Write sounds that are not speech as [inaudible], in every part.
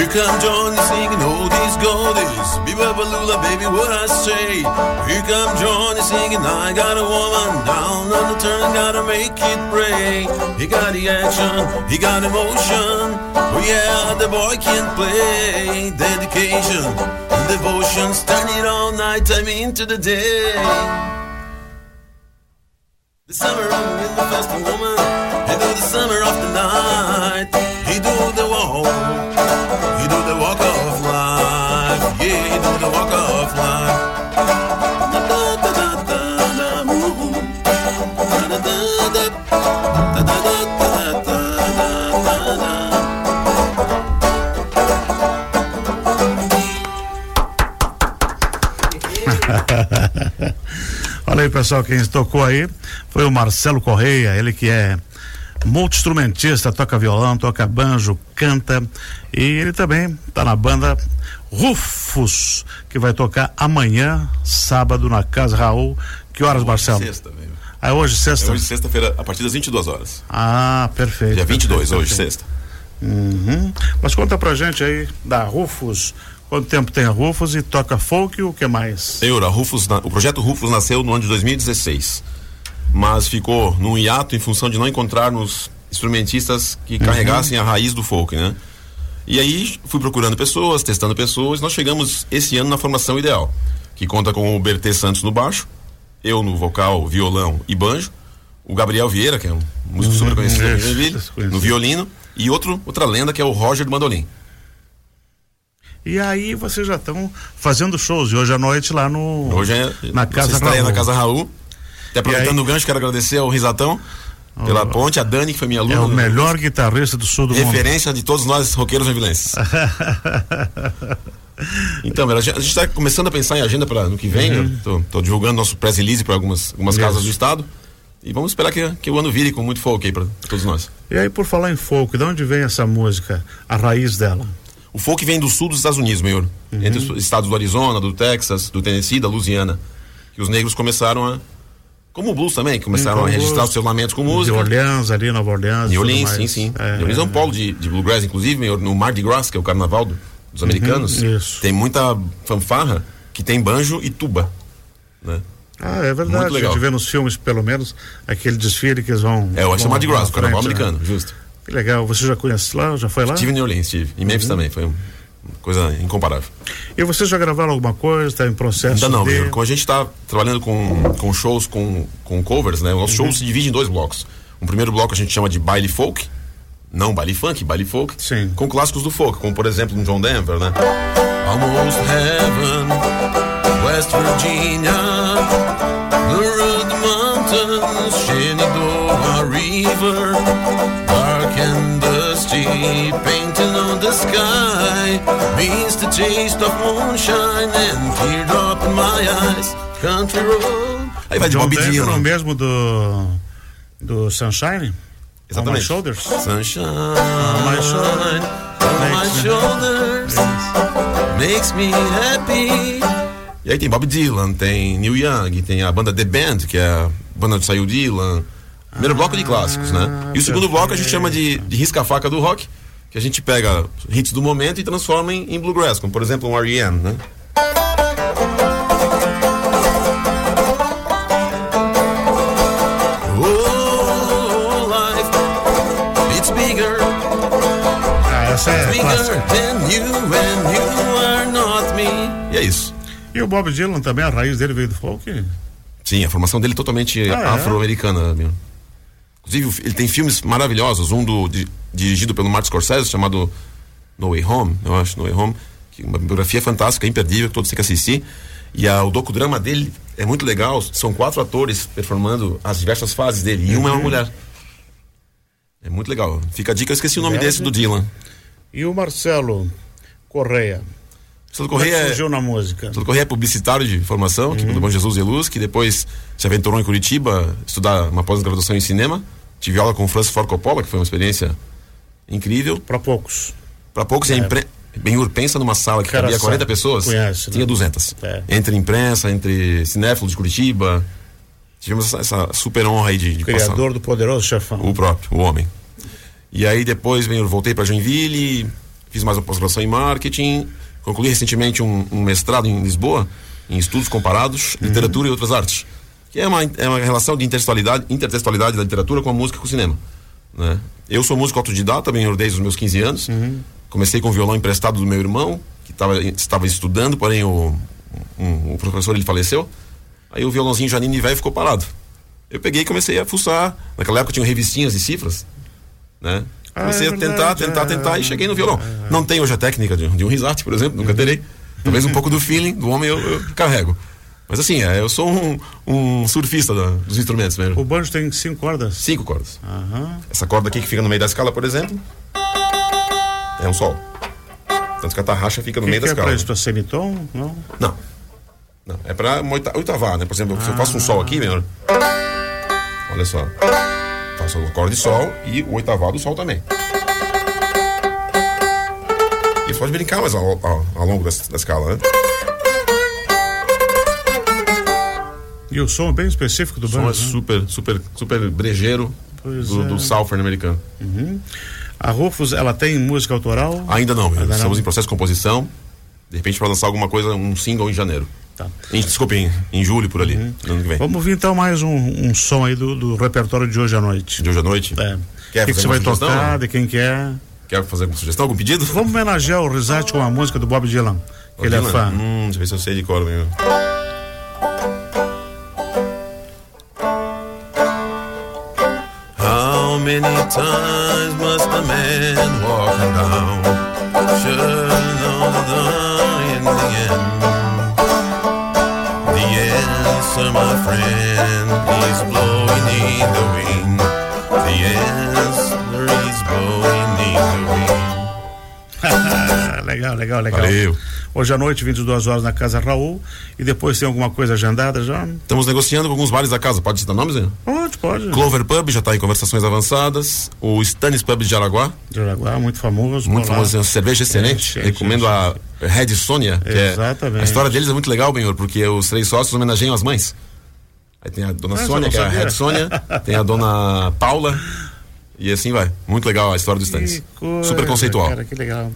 Here come Johnny singing oh, oldies goldies. Biba balula, baby, what I say. Here come Johnny singing, I got a woman down on the turn, gotta make it break. He got the action, he got emotion. Oh yeah, the boy can play. Dedication devotion, it all night, time into the day. The summer of the first woman, he do the summer of the night. He do the walk, da. Olha aí, pessoal, quem tocou aí foi o Marcelo Correia, ele que é multi-instrumentista, toca violão, toca banjo, canta e ele também está na banda Rufus, que vai tocar amanhã, sábado, na Casa Raul. Que horas, Marcelo? Sexta, velho. Ah, hoje, sexta? É hoje, sexta-feira, a partir das 22 horas. Ah, perfeito. Dia 22, perfeito, hoje, perfeito. sexta. Uhum. Mas conta pra gente aí da Rufus. Quanto tempo tem a Rufus e toca folk e o que mais? Senhor, a Rufus, o projeto Rufus nasceu no ano de 2016, mas ficou num hiato em função de não encontrarmos instrumentistas que carregassem a raiz do folk, né? E aí fui procurando pessoas, testando pessoas, nós chegamos esse ano na formação ideal, que conta com o Bertê Santos no baixo, eu no vocal, violão e banjo, o Gabriel Vieira, que é um músico super conhecido desconhecido. no violino, e outro, outra lenda que é o Roger do Mandolim. E aí vocês já estão fazendo shows e hoje à noite lá no Hoje é na casa Raul. na Casa Raul. Até aproveitando aí? o gancho, quero agradecer ao Risatão pela ponte, a Dani, que foi minha aluna. É o né? melhor guitarrista do sul do Referência de todos nós roqueiros joinvilenses. [laughs] então, a gente está começando a pensar em agenda para ano que vem. Uhum. Tô divulgando nosso press release para algumas, algumas Isso. casas do estado. E vamos esperar que, que o ano vire com muito folk aí para todos nós. mundo. E aí, por falar em folk, de onde vem essa música? A raiz dela? O folk vem do sul dos Estados Unidos, meu. Uhum. Entre os estados do Arizona, do Texas, do Tennessee, da Louisiana. Que os negros começaram a. Como o blues também, começaram Como a registrar os seus lamentos com música. Orleans, ali, Nova Orleans. New Orleans, sim, sim. É, New Orleans é um polo de, de bluegrass, inclusive, no Mardi Gras, que é o carnaval do- dos americanos. Uhum, isso. Tem muita fanfarra que tem banjo e tuba. Né? Ah, é verdade. Muito A legal. gente vê nos filmes, pelo menos, aquele desfile que eles vão. É, eu acho que é Mardi Gras, o carnaval né? americano, justo. Que legal. Você já conhece lá? Já foi lá? Estive em New Orleans, estive. Em Uhum. Memphis também, foi uma coisa incomparável. E vocês já gravaram alguma coisa? Está em processo Ainda não, de... Como a gente está trabalhando com, com shows, com, com covers, né? O nosso Uhum. show se divide em dois blocos. Um primeiro bloco a gente chama de baile folk, não baile funk, baile folk, Sim. com clássicos do folk, como por exemplo um John Denver, né? Almost heaven, West Virginia, the Mountains, Shenandoah River, dark and dusty, painting on the sky, means the taste of moonshine and teardrop in my eyes. Country road. Aí vai de Bob Dylan. mesmo do do Sunshine? On My Exatamente. Shoulders? Sunshine my shoulders. on my shoulders makes me happy. E aí tem Bob Dylan, tem Neil Young, tem a banda The Band, que é a banda onde saiu Dylan. Primeiro bloco de clássicos, né? E o segundo bloco a gente chama de, de risca-faca do rock, que a gente pega hits do momento e transforma em, em bluegrass, como por exemplo um R.E.M., né? Oh, Ah, essa é clássica. E é isso. E o Bob Dylan também, a raiz dele veio do folk? Sim, a formação dele é totalmente Ah, é? afro-americana. meu. Inclusive, ele tem filmes maravilhosos, um do, di- dirigido pelo Martin Scorsese, chamado No Way Home, eu acho, No Way Home, que é uma biografia fantástica, imperdível, que todos têm que assistir. E a, o docudrama dele é muito legal, são quatro atores performando as diversas fases dele, e uma é Uhum. uma mulher. É muito legal. Fica a dica, eu esqueci o nome Verdade. desse do Dylan. E o Marcelo Correia? Marcelo Como é que Correia é, surgiu na música? Marcelo Correia é publicitário de formação, aqui do Bom Jesus e Luz, que depois se aventurou em Curitiba estudar uma pós-graduação em cinema. Tive aula com o Francis Ford Coppola, que foi uma experiência incrível. Para poucos. Para poucos, é. impre... Benhur, pensa numa sala que Cara, cabia 40 sabe, pessoas, conhece, né? tinha 200. É. Entre imprensa, entre cinéfilos de Curitiba. Tivemos essa, essa super honra aí de, de passar. Criador do Poderoso Chefão. O próprio, o homem. E aí depois, Benhur, voltei para Joinville, fiz mais uma pós-graduação em marketing, concluí recentemente um, um mestrado em Lisboa, em estudos comparados, literatura e outras artes. Que é uma, é uma relação de intertextualidade, intertextualidade da literatura com a música e com o cinema. Né? Eu sou músico autodidata, também desde os meus 15 anos. Comecei com o violão emprestado do meu irmão, que tava, estava estudando, porém o, um- o professor ele faleceu. Aí o violãozinho Janine velho ficou parado. Eu peguei e comecei a fuçar. Naquela época tinham revistinhas de cifras, né? Ah, Comecei é a tentar, tentar, é. tentar e cheguei no violão. Não tenho hoje a técnica de, de um risate, por exemplo, nunca terei. Talvez um pouco do feeling do homem eu, eu carrego. Mas assim, é, eu sou um, um surfista dos instrumentos mesmo. O banjo tem cinco cordas. Cinco cordas. Aham. Essa corda aqui que fica no meio da escala, por exemplo, é um sol. Tanto que a tarraxa fica no que, meio que da é escala. isso? Pra semitom? Não? Não. Não. É oita- oitavar, né? Por exemplo, se eu faço um sol aqui, meu. Olha só. Faço o acorde de sol e o oitavado do sol também. E pode brincar mais ao, ao- ao longo da, da escala, né? E o som é bem específico do O som é né? super, super, super brejeiro Pois do, é. do Southern americano. A Rufus, ela tem música autoral? Ainda não. Ainda não. estamos em processo de composição. De repente para lançar alguma coisa, um single em janeiro. Tá. Em, desculpa, em, em julho por ali, Uhum. no ano que vem. Vamos ouvir então mais um, um som aí do, do repertório de hoje à noite. De hoje à noite. É. Quer que, que você vai sugestão? tocar, de quem que é? Quer fazer alguma sugestão, algum pedido? Vamos homenagear o Risate com a música do Bob Dylan, que ele é Dylan? fã. Hum, deixa eu ver se eu sei de cor, meu. Many times must a man walk down? Sure, no, no, in the end. The answer, my friend, is blowing in the wind. The answer is blowing in the wind. [laughs] Legal, legal, legal. Valeu. Hoje à noite, 22 horas na Casa Raul. E depois tem alguma coisa agendada já? Estamos negociando com alguns bares da casa. Pode citar nomes, né? Pode, pode. Clover Pub já está em conversações avançadas. O Stannis Pub de Jaraguá, De Araguá, muito famoso. muito famoso, é cerveja excelente. Gente, Recomendo a Red Sônia. é- Exatamente. a história deles é muito legal, Benhor, porque os três sócios homenageiam as mães. Aí tem a dona Ah, você Sônia, que é a? Red Sônia, [laughs] tem a dona Paula. E assim vai. Muito legal a história do Stannis. Super conceitual. Cara, que legal.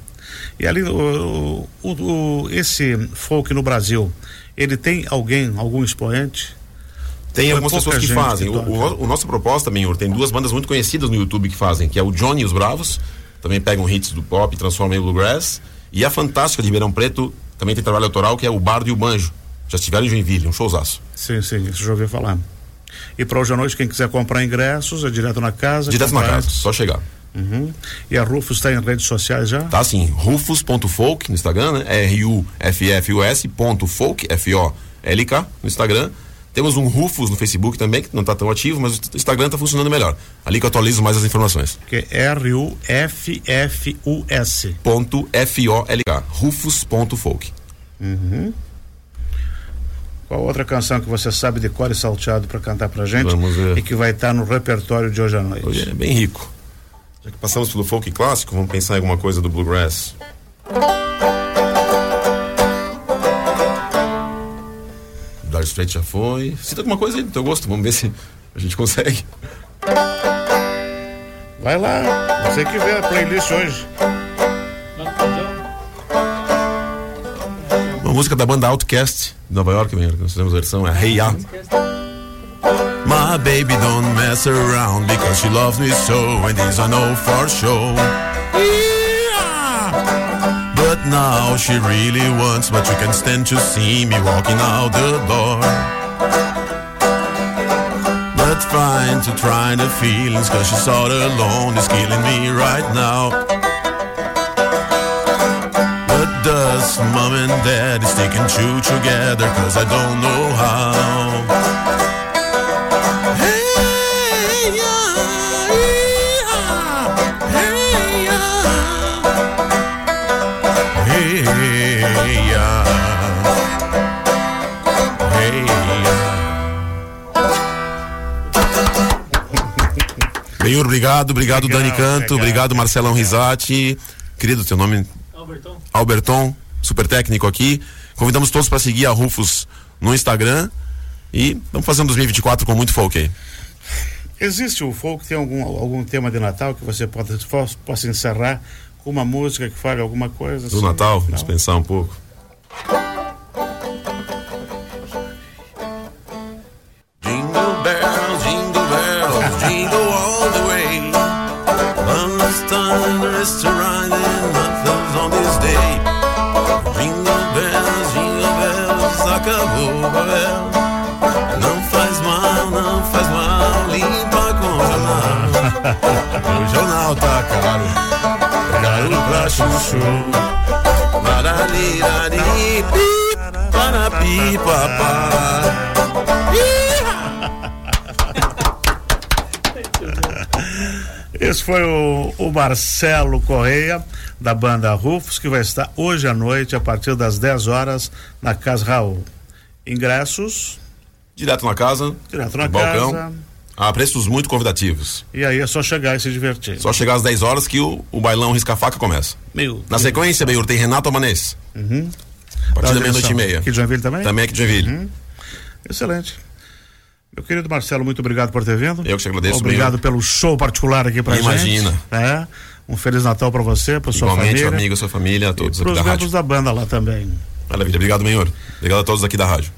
E ali, o, o, o- esse folk no Brasil, ele tem alguém, algum expoente? Tem Foi algumas pouca pessoas que fazem. que O, o, o nossa proposta, tem duas bandas muito conhecidas no YouTube que fazem, que é o Johnny e os Bravos, também pegam hits do pop transformam em bluegrass. E a Fantástica de Ribeirão Preto também tem trabalho autoral, que é o Bardo e o Banjo. Já estiveram em Joinville, um showzaço. Sim, sim, isso já ouvi falar. E para hoje à noite, quem quiser comprar ingressos, é direto na casa. Direto na casa, só chegar. Uhum. E a Rufus está em redes sociais já? Tá assim, rufus.folk no Instagram, né? R-U-F-F-U-S ponto folk, F-O-L-K no Instagram. Temos um Rufus no Facebook também, que não tá tão ativo, mas o Instagram tá funcionando melhor. Ali que eu atualizo mais as informações. Que é R-U-F-F-U-S. Ponto F-O-L-K, rufus.folk. Qual outra canção que você sabe de cor e salteado para cantar pra gente? Vamos ver. E que vai estar no repertório de hoje à noite. Hoje é bem rico. Já que passamos pelo folk clássico, vamos pensar em alguma coisa do bluegrass. Dire Straits já foi. Cita alguma coisa aí do teu gosto, vamos ver se a gente consegue. Vai lá, você que vê a playlist hoje. Música da banda Outcast, Nova York, que nós fizemos a versão, é Hey Ya. My baby don't mess around because she loves me so, and this I know for sure. But now she really wants, but you can stand to see me walking out the door. But fine to try the feelings, cause she's all alone, is killing me right now. And dad is sticking two together, cause I don't know how. Hey, yeah, yeah, hey, yeah. Hey, yeah. Hey, yeah. Benhur, obrigado, obrigado Legal, Dani Canto, legal, obrigado Marcelão legal. Risati. Querido, teu nome Albertão. Alberton, super técnico aqui. Convidamos todos para seguir a Rufus no Instagram. E vamos fazer um 2024 com muito folk aí. Existe o folk, tem algum, algum tema de Natal que você pode, possa encerrar Uma música que fale alguma coisa? Do assim? Natal, Não. vamos pensar um pouco. Acabou, Babel. Não faz mal, não faz mal, limpa com o jornal. [laughs] O jornal tá caro, caro pra chuchu. Maralirari, pi, para pi, papá. Esse foi o, o Marcelo Correia, da banda Rufus, que vai estar hoje à noite, a partir das 10 horas, na Casa Raul. Ingressos, Direto na casa, direto na balcão, casa. a preços muito convidativos. E aí é só chegar e se divertir. Só chegar às 10 horas que o, o bailão risca-faca começa. Meu. Na sequência, Benhur, tem Renato Amanês. Uhum. A partir da meia-noite e meia. Aqui de Joinville também? Também aqui de Joinville. Uhum. Excelente. Meu querido Marcelo, muito obrigado por ter vindo. Eu que te agradeço, Obrigado Benhur. pelo show particular aqui pra Imagina. gente. É. Um Feliz Natal pra você, pra sua Igualmente, família. amigo, sua família, a todos pros da membros da banda lá também. Maravilha. Obrigado, Benhur. Obrigado a todos aqui da rádio.